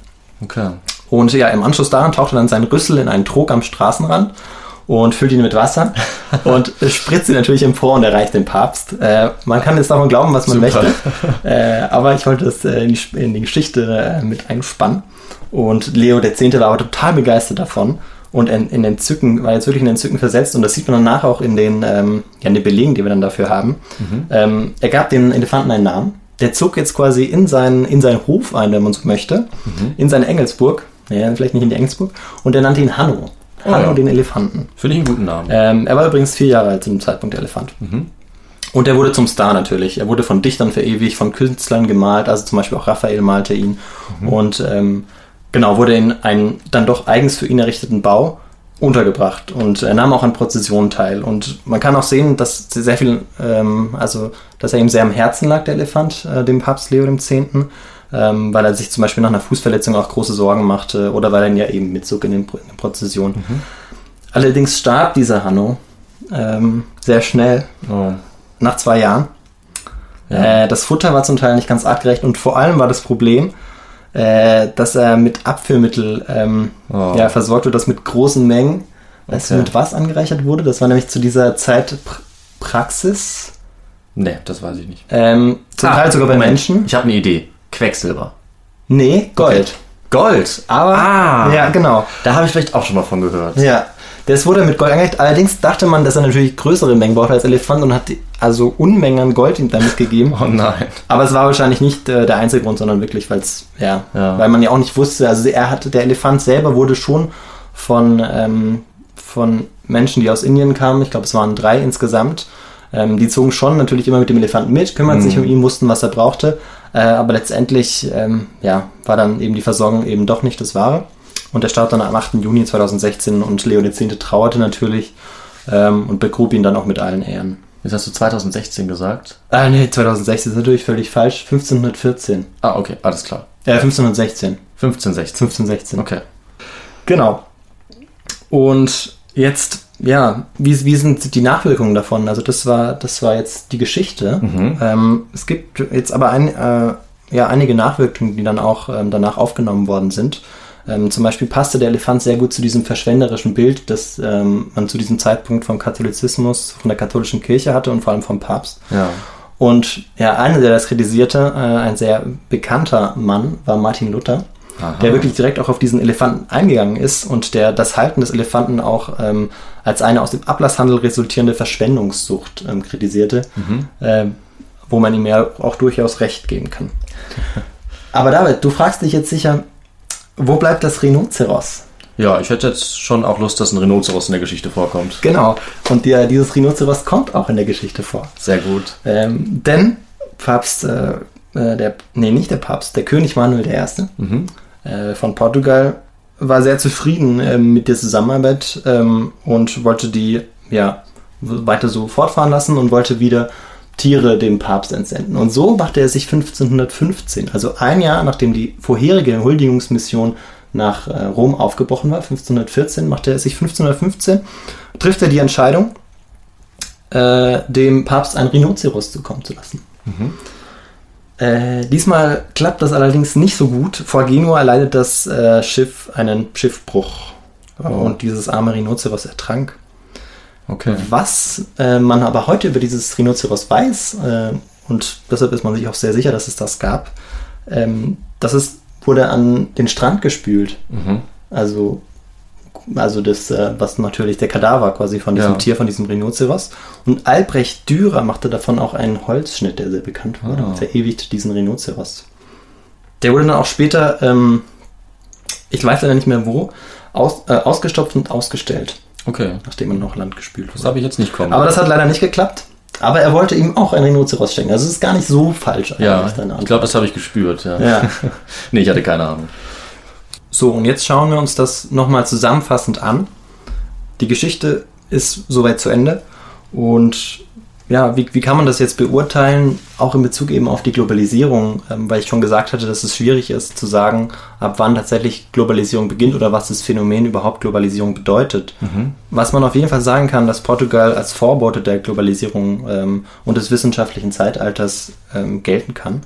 okay. Und ja, im Anschluss daran taucht er dann sein Rüssel in einen Trog am Straßenrand und füllt ihn mit Wasser und spritzt ihn natürlich empor und erreicht den Papst. Äh, man kann jetzt davon glauben, was man Super. möchte, äh, aber ich wollte das äh, in, die, in die Geschichte äh, mit einspannen. Und Leo X. war aber total begeistert davon und in, in Entzücken, war jetzt wirklich in Entzücken versetzt und das sieht man danach auch in den, ähm, ja, in den Belegen, die wir dann dafür haben. Ähm, er gab dem Elefanten einen Namen. Der zog jetzt quasi in seinen, in seinen Hof ein, wenn man so möchte, in seine Engelsburg, ja, vielleicht nicht in die Engelsburg, und er nannte ihn Hanno. Oh, Hanno ja. den Elefanten. Finde ich einen guten Namen. Ähm, er war übrigens vier Jahre alt zu dem Zeitpunkt, der Elefant. Und er wurde zum Star natürlich. Er wurde von Dichtern verewigt, von Künstlern gemalt, also zum Beispiel auch Raphael malte ihn. Und ähm, genau, wurde in einen dann doch eigens für ihn errichteten Bau untergebracht und er nahm auch an Prozessionen teil. Und man kann auch sehen, dass sehr viel, ähm, also dass er ihm sehr am Herzen lag, der Elefant, äh, dem Papst Leo X., ähm, weil er sich zum Beispiel nach einer Fußverletzung auch große Sorgen machte oder weil er ihn ja eben mitzog in den, in den Prozessionen. Mhm. Allerdings starb dieser Hanno ähm, sehr schnell, Oh. nach zwei Jahren. Ja. Äh, das Futter war zum Teil nicht ganz artgerecht und vor allem war das Problem, äh, dass er mit Abführmittel ähm, Oh. ja, versorgt wird, das mit großen Mengen. Weißt du, Okay. mit was angereichert wurde? Das war nämlich zu dieser Zeit Pr Praxis. Nee, das weiß ich nicht. Ähm, zum Ah, Teil sogar bei. Menschen. Ich habe eine Idee. Quecksilber. Nee, Gold. Gold. Aber, Ah. ja, genau. Da habe ich vielleicht auch schon mal von gehört. Ja, das wurde mit Gold angereicht. Allerdings dachte man, dass er natürlich größere Mengen braucht als Elefant und hat also Unmengen an Gold ihm damit gegeben. Oh nein. Aber es war wahrscheinlich nicht äh, der einzige Grund, sondern wirklich, weil's, ja, Ja. weil man ja auch nicht wusste, also er hatte, der Elefant selber wurde schon von, ähm, von Menschen, die aus Indien kamen, ich glaube es waren drei insgesamt, ähm, die zogen schon natürlich immer mit dem Elefanten mit, kümmerten sich um ihn, wussten, was er brauchte, aber letztendlich, ähm, ja, war dann eben die Versorgung eben doch nicht das Wahre. Und er starb dann am 8. Juni 2016 und Leo X. trauerte natürlich ähm, und begrub ihn dann auch mit allen Ehren. Jetzt hast du 2016 gesagt. Ah, nee, 2016 ist natürlich völlig falsch. 1514. Ah, okay, alles klar. Äh, 1516. 15, 16. 1516. Okay. Genau. Und jetzt, ja, wie, wie sind die Nachwirkungen davon? Also das war, das war jetzt die Geschichte. Ähm, es gibt jetzt aber ein, äh, ja, einige Nachwirkungen, die dann auch ähm, danach aufgenommen worden sind. Ähm, zum Beispiel passte der Elefant sehr gut zu diesem verschwenderischen Bild, das ähm, man zu diesem Zeitpunkt vom Katholizismus, von der katholischen Kirche hatte und vor allem vom Papst. Ja. Und ja, einer, der das kritisierte, äh, ein sehr bekannter Mann, war Martin Luther, Aha. der wirklich direkt auch auf diesen Elefanten eingegangen ist und der das Halten des Elefanten auch ähm, als eine aus dem Ablasshandel resultierende Verschwendungssucht ähm, kritisierte, ähm, wo man ihm ja auch durchaus recht geben kann. Aber David, du fragst dich jetzt sicher, wo bleibt das Rhinoceros? Ja, ich hätte jetzt schon auch Lust, dass ein Rhinoceros in der Geschichte vorkommt. Genau, und der, dieses Rhinoceros kommt auch in der Geschichte vor. Sehr gut. Ähm, denn Papst, äh, äh, der, nee, nicht der Papst, der König Manuel I. Mhm. Äh, von Portugal war sehr zufrieden ähm, mit der Zusammenarbeit ähm, und wollte die ja weiter so fortfahren lassen und wollte wieder Tiere dem Papst entsenden. Und so machte er sich 1515, also ein Jahr nachdem die vorherige Huldigungsmission nach äh, Rom aufgebrochen war, 1514, machte er sich 1515, trifft er die Entscheidung, äh, dem Papst ein Rhinoceros zukommen zu lassen. Äh, diesmal klappt das allerdings nicht so gut. Vor Genua erleidet das äh, Schiff einen Schiffbruch und dieses arme Rhinoceros ertrank. Okay. Was äh, man aber heute über dieses Rhinoceros weiß, äh, und deshalb ist man sich auch sehr sicher, dass es das gab, ähm, dass es wurde an den Strand gespült. Mhm. Also, also das, äh, was natürlich der Kadaver quasi von diesem Ja. Tier, von diesem Rhinoceros. Und Albrecht Dürer machte davon auch einen Holzschnitt, der sehr bekannt wurde Ah. und verewigte diesen Rhinoceros. Der wurde dann auch später, ähm, ich weiß leider nicht mehr wo, aus, äh, ausgestopft und ausgestellt, Okay. nachdem er noch Land gespült Das wurde. habe ich jetzt nicht kommen. Aber das hat leider nicht geklappt. Aber er wollte ihm auch ein Rhinoceros schenken. Also es ist gar nicht so falsch eigentlich, ja, ich glaube, das habe ich gespürt. Ja. Ja. nee, ich hatte keine Ahnung. So, und jetzt schauen wir uns das nochmal zusammenfassend an. Die Geschichte ist soweit zu Ende. Und ja, wie, wie kann man das jetzt beurteilen, auch in Bezug eben auf die Globalisierung, ähm, weil ich schon gesagt hatte, dass es schwierig ist zu sagen, ab wann tatsächlich Globalisierung beginnt oder was das Phänomen überhaupt Globalisierung bedeutet. Was man auf jeden Fall sagen kann, dass Portugal als Vorbote der Globalisierung ähm, und des wissenschaftlichen Zeitalters ähm, gelten kann.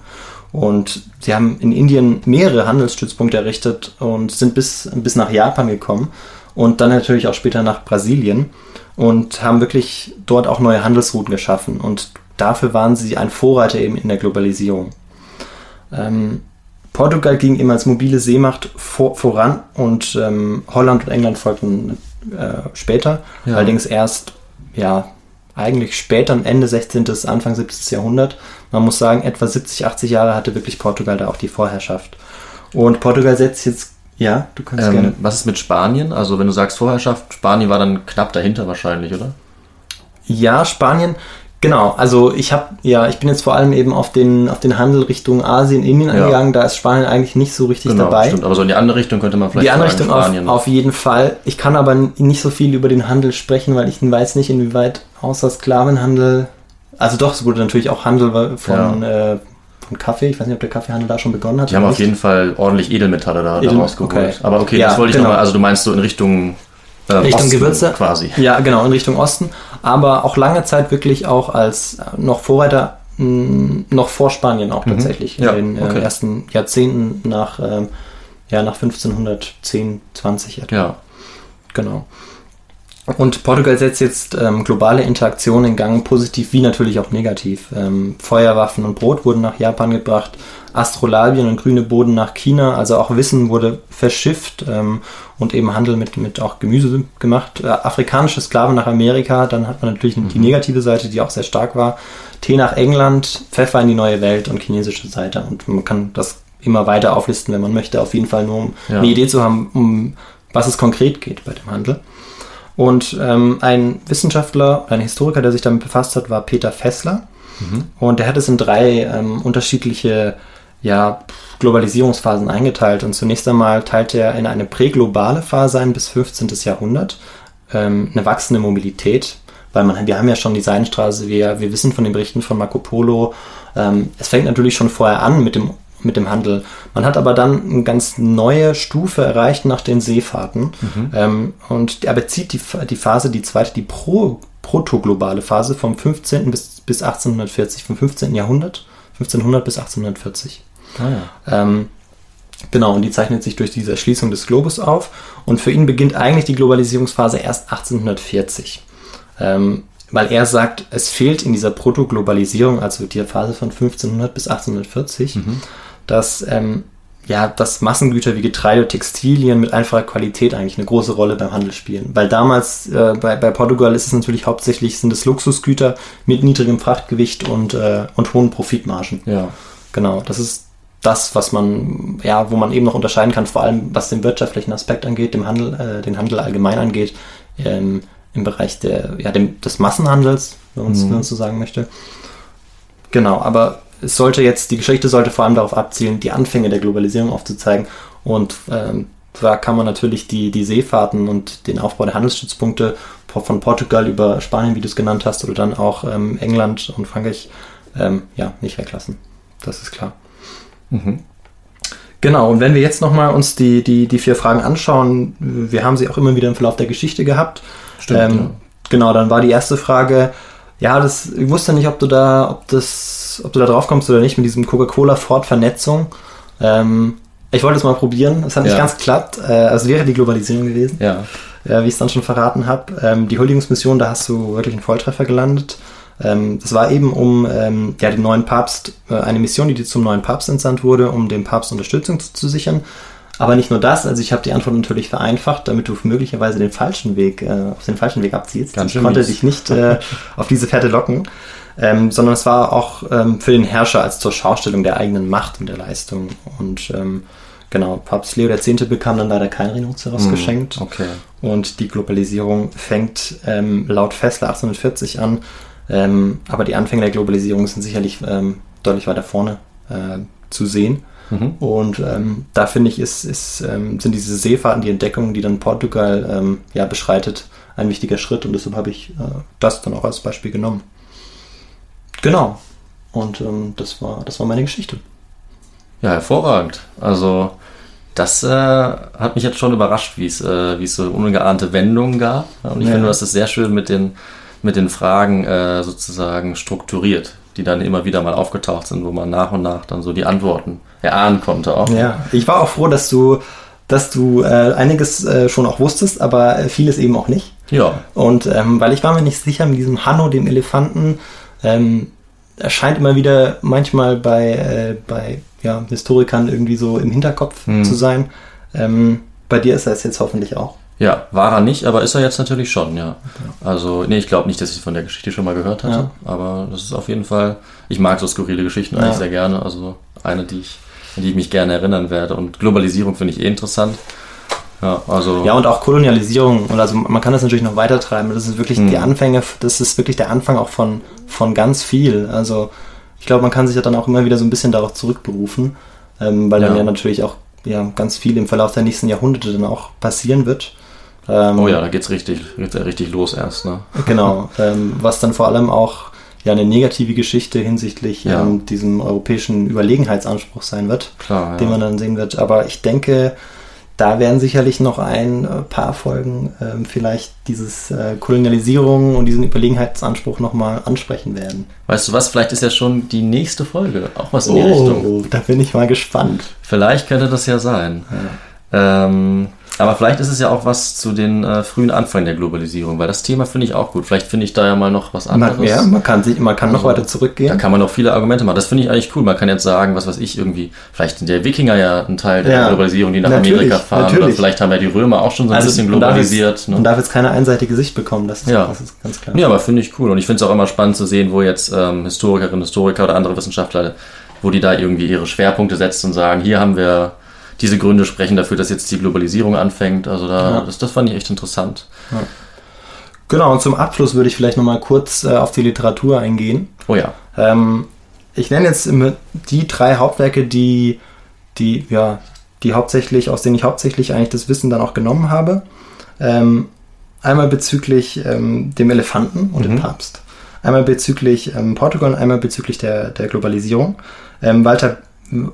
Und sie haben in Indien mehrere Handelsstützpunkte errichtet und sind bis, bis nach Japan gekommen und dann natürlich auch später nach Brasilien und haben wirklich dort auch neue Handelsrouten geschaffen. Und dafür waren sie ein Vorreiter eben in der Globalisierung. Ähm, Portugal ging eben als mobile Seemacht vor, voran und ähm, Holland und England folgten äh, später. Ja. Allerdings erst, ja, eigentlich später, Ende 16. bis Anfang 17. Jahrhundert. Man muss sagen, etwa 70, 80 Jahre hatte wirklich Portugal da auch die Vorherrschaft. Und Portugal setzt jetzt, ja, du kannst gerne. Ähm, was ist mit Spanien? Also, wenn du sagst Vorherrschaft, Spanien war dann knapp dahinter wahrscheinlich, oder? Ja, Spanien Genau, also ich habe ja, ich bin jetzt vor allem eben auf den auf den Handel Richtung Asien, Indien Ja. eingegangen. Da ist Spanien eigentlich nicht so richtig Genau, dabei. stimmt. Aber so in die andere Richtung könnte man vielleicht Die andere Richtung auf, auf jeden Fall. Ich kann aber nicht so viel über den Handel sprechen, weil ich weiß nicht, inwieweit außer Sklavenhandel, also doch, es wurde natürlich auch Handel von, äh, von Kaffee. Ich weiß nicht, ob der Kaffeehandel da schon begonnen hat. Die haben auf jeden Fall ordentlich Edelmetalle da, da Edel- rausgeholt. okay. Aber okay, Ja, das wollte ich genau. nochmal, also du meinst so in Richtung äh, Richtung Osten Gewürze quasi. Ja, genau, in Richtung Osten. Aber auch lange Zeit wirklich auch als äh, noch Vorreiter, mh, noch vor Spanien auch tatsächlich. Mhm. Ja, in den okay. äh, ersten Jahrzehnten nach, ähm, ja, nach 1510, 20 etwa. Ja, Genau. Und Portugal setzt jetzt ähm, globale Interaktionen in Gang, positiv wie natürlich auch negativ. Ähm, Feuerwaffen und Brot wurden nach Japan gebracht, Astrolabien und grüne Boden nach China, also auch Wissen wurde verschifft ähm, und eben Handel mit, mit auch Gemüse gemacht. Äh, afrikanische Sklaven nach Amerika, dann hat man natürlich die negative Seite, die auch sehr stark war. Tee nach England, Pfeffer in die neue Welt und chinesische Seite. Und man kann das immer weiter auflisten, wenn man möchte, auf jeden Fall nur um Ja. eine Idee zu haben, um was es konkret geht bei dem Handel. Und ähm, ein Wissenschaftler, ein Historiker, der sich damit befasst hat, war Peter Fessler. Und der hat es in drei ähm, unterschiedliche ja, Globalisierungsphasen eingeteilt. Und zunächst einmal teilte er in eine präglobale Phase ein bis 15. Jahrhundert, ähm, eine wachsende Mobilität, weil man, wir haben ja schon die Seidenstraße, wir, wir wissen von den Berichten von Marco Polo, ähm, es fängt natürlich schon vorher an mit dem, mit dem Handel. Man hat aber dann eine ganz neue Stufe erreicht nach den Seefahrten. Ähm, und er bezieht die, die Phase, die zweite, die Pro, protoglobale Phase vom 15. bis, bis 1840, vom 15. Jahrhundert, 1500 bis 1840. ah, ja. Ähm, genau, und die zeichnet sich durch diese Erschließung des Globus auf. Und für ihn beginnt eigentlich die Globalisierungsphase erst 1840. Ähm, weil er sagt, es fehlt in dieser Protoglobalisierung, also die Phase von 1500 bis 1840, dass, ähm, ja, dass Massengüter wie Getreide, Textilien mit einfacher Qualität eigentlich eine große Rolle beim Handel spielen. Weil damals äh, bei, bei Portugal ist es natürlich hauptsächlich sind es Luxusgüter mit niedrigem Frachtgewicht und, äh, und hohen Profitmargen. ja. Genau, das ist das, was man, ja, wo man eben noch unterscheiden kann, vor allem was den wirtschaftlichen Aspekt angeht, dem Handel, äh, den Handel allgemein angeht, ähm, im Bereich der, ja, dem, des Massenhandels, wenn man es es so sagen möchte. Genau, aber es sollte jetzt, die Geschichte sollte vor allem darauf abzielen, die Anfänge der Globalisierung aufzuzeigen und ähm, da kann man natürlich die, die Seefahrten und den Aufbau der Handelsstützpunkte von Portugal über Spanien, wie du es genannt hast, oder dann auch ähm, England und Frankreich, ähm, ja, nicht weglassen. Das ist klar. Genau, und wenn wir jetzt nochmal uns die, die, die vier Fragen anschauen, wir haben sie auch immer wieder im Verlauf der Geschichte gehabt. Stimmt, Ähm, ja. Genau, dann war die erste Frage, ja, das, ich wusste nicht, ob du da, ob das, ob du da drauf kommst oder nicht mit diesem Coca-Cola-Ford-Vernetzung. Ähm, ich wollte es mal probieren, es hat nicht Ja. ganz geklappt. Äh, es wäre die Globalisierung gewesen Ja. ja, wie ich es dann schon verraten habe. Ähm, die Huldigungsmission, da hast du wirklich einen Volltreffer gelandet. Ähm, das war eben um ähm, ja, den neuen Papst, äh, eine Mission, die dir zum neuen Papst entsandt wurde, um dem Papst Unterstützung zu, zu sichern. Aber nicht nur das, also ich habe die Antwort natürlich vereinfacht, damit du möglicherweise den falschen Weg, äh, auf den falschen Weg abziehst. Ganz ich konnte mies. dich nicht äh, auf diese Fährte locken, ähm, sondern es war auch ähm, für den Herrscher als zur Schaustellung der eigenen Macht und der Leistung. Und ähm, genau, Papst Leo X. bekam dann leider kein Renounceros geschenkt. Okay. Und die Globalisierung fängt ähm, laut Fessler 1840 an. Ähm, aber die Anfänge der Globalisierung sind sicherlich ähm, deutlich weiter vorne äh, zu sehen. Und ähm, da finde ich, ist, ist, ähm, sind diese Seefahrten, die Entdeckungen, die dann Portugal ähm, ja, beschreitet, ein wichtiger Schritt. Und deshalb habe ich äh, das dann auch als Beispiel genommen. Genau. Und ähm, das, war, das war meine Geschichte. Ja, hervorragend. Also, das äh, hat mich jetzt schon überrascht, wie es äh, wie es so ungeahnte Wendungen gab. Und ich Ja. finde, du hast es sehr schön mit den, mit den Fragen äh, sozusagen strukturiert, die dann immer wieder mal aufgetaucht sind, wo man nach und nach dann so die Antworten erahnen konnte auch. Ja, ich war auch froh, dass du, dass du äh, einiges äh, schon auch wusstest, aber vieles eben auch nicht. Ja, Und ähm, weil ich war mir nicht sicher mit diesem Hanno, dem Elefanten, ähm, erscheint immer wieder manchmal bei, äh, bei ja, Historikern irgendwie so im Hinterkopf Hm. zu sein. Ähm, bei dir ist er es jetzt hoffentlich auch. Ja, war er nicht, aber ist er jetzt natürlich schon, ja. Also, nee, ich glaube nicht, dass ich von der Geschichte schon mal gehört hatte, Ja. aber das ist auf jeden Fall, ich mag so skurrile Geschichten eigentlich Ja. sehr gerne, also eine, die ich, an die ich mich gerne erinnern werde. Und Globalisierung finde ich eh interessant. Ja, also Ja, und auch Kolonialisierung. Und also man kann das natürlich noch weiter treiben. Das ist wirklich die Anfänge, das ist wirklich der Anfang auch von, von ganz viel. Also ich glaube, man kann sich ja dann auch immer wieder so ein bisschen darauf zurückberufen, ähm, weil dann Ja. ja natürlich auch ja, ganz viel im Verlauf der nächsten Jahrhunderte dann auch passieren wird. Ähm, oh ja, da geht's richtig, geht's ja richtig los erst, ne? Genau, ähm, was dann vor allem auch ja eine negative Geschichte hinsichtlich Ja. ähm, diesem europäischen Überlegenheitsanspruch sein wird, Klar, ja. den man dann sehen wird. Aber ich denke, da werden sicherlich noch ein äh, paar Folgen ähm, vielleicht dieses äh, Kolonialisierung und diesen Überlegenheitsanspruch nochmal ansprechen werden. Weißt du was, vielleicht ist ja schon die nächste Folge auch was in die Richtung. Oh, da bin ich mal gespannt. Vielleicht könnte das ja sein. Ähm, aber vielleicht ist es ja auch was zu den äh, frühen Anfängen der Globalisierung, weil das Thema finde ich auch gut. Vielleicht finde ich da ja mal noch was anderes. Man, ja, man kann, sich, man kann noch Also, weiter Da zurückgehen. kann man noch viele Argumente machen. Das finde ich eigentlich cool. Man kann jetzt sagen, was weiß ich, irgendwie, vielleicht sind der Wikinger ja ein Teil der Ja, Globalisierung, die nach Amerika fahren. Oder natürlich. vielleicht haben ja die Römer auch schon so ein bisschen man darf jetzt- globalisiert. Man Ne? darf jetzt keine einseitige Sicht bekommen, das ist, Ja. das ist ganz klar. Ja, aber finde ich cool. Und ich finde es auch immer spannend zu sehen, wo jetzt ähm, Historikerinnen, Historiker oder andere Wissenschaftler, wo die da irgendwie ihre Schwerpunkte setzen und sagen, hier haben wir diese Gründe sprechen dafür, dass jetzt die Globalisierung anfängt. Also da, Ja. das, das fand ich echt interessant. Genau, und zum Abschluss würde ich vielleicht nochmal kurz äh, auf die Literatur eingehen. Oh ja. Ähm, ich nenne jetzt immer die drei Hauptwerke, die, die, ja, die hauptsächlich, aus denen ich hauptsächlich eigentlich das Wissen dann auch genommen habe. Ähm, einmal bezüglich ähm, dem Elefanten und dem Papst. Einmal bezüglich ähm, Portugal und einmal bezüglich der, der Globalisierung. Ähm, Walter,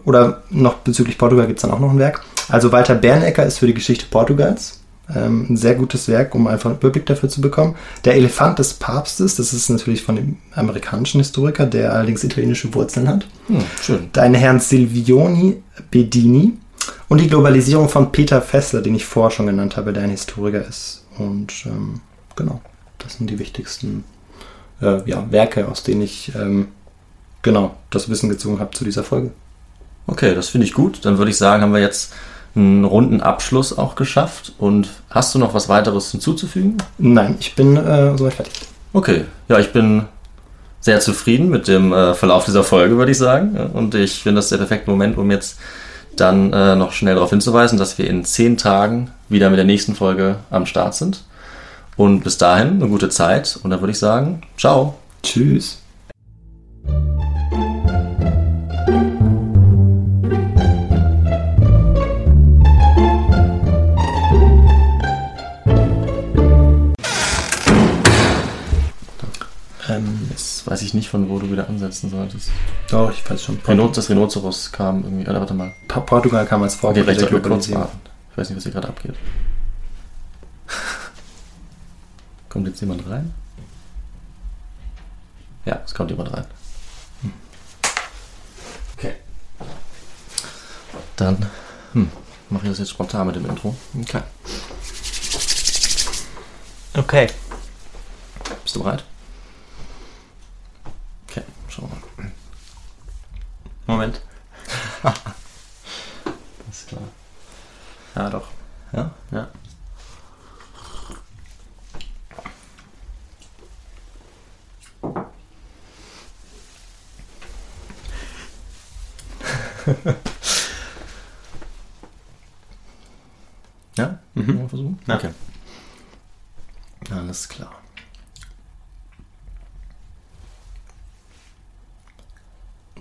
oder noch bezüglich Portugal gibt es dann auch noch ein Werk. Also Walter Bernecker ist für die Geschichte Portugals. Ähm, ein sehr gutes Werk, um einfach einen Überblick dafür zu bekommen. Der Elefant des Papstes, das ist natürlich von dem amerikanischen Historiker, der allerdings italienische Wurzeln hat. Hm, schön. Deinen Herrn Silvioni Bedini und die Globalisierung von Peter Fessler, den ich vorher schon genannt habe, der ein Historiker ist. Und ähm, genau, das sind die wichtigsten äh, ja, Werke, aus denen ich ähm, genau das Wissen gezogen habe zu dieser Folge. Okay, das finde ich gut. Dann würde ich sagen, haben wir jetzt einen runden Abschluss auch geschafft. Und hast du noch was weiteres hinzuzufügen? Nein, ich bin äh, soweit fertig. Okay, ja, ich bin sehr zufrieden mit dem äh, Verlauf dieser Folge, würde ich sagen. Und ich finde das der perfekte Moment, um jetzt dann äh, noch schnell darauf hinzuweisen, dass wir in zehn Tagen wieder mit der nächsten Folge am Start sind. Und bis dahin eine gute Zeit. Und dann würde ich sagen, ciao. Tschüss. Ähm, Jetzt weiß ich nicht, von wo du wieder ansetzen solltest. doch, ich weiß schon. Rhino das Rhinoceros kam irgendwie. Oder warte mal. Pa- Portugal kam als Okay, Vorbild vielleicht der sollten wir kurz Globalisierung. warten. Ich weiß nicht, was hier gerade abgeht. kommt jetzt jemand rein? Ja, es kommt jemand rein. Okay. Dann hm, mache ich das jetzt spontan mit dem Intro. Okay. Okay. Bist du bereit? Mal. Moment. Ist klar. Ja, doch. Ja? Ja. Ja? Mhm. Mal versuchen? Ja. Okay. Alles klar.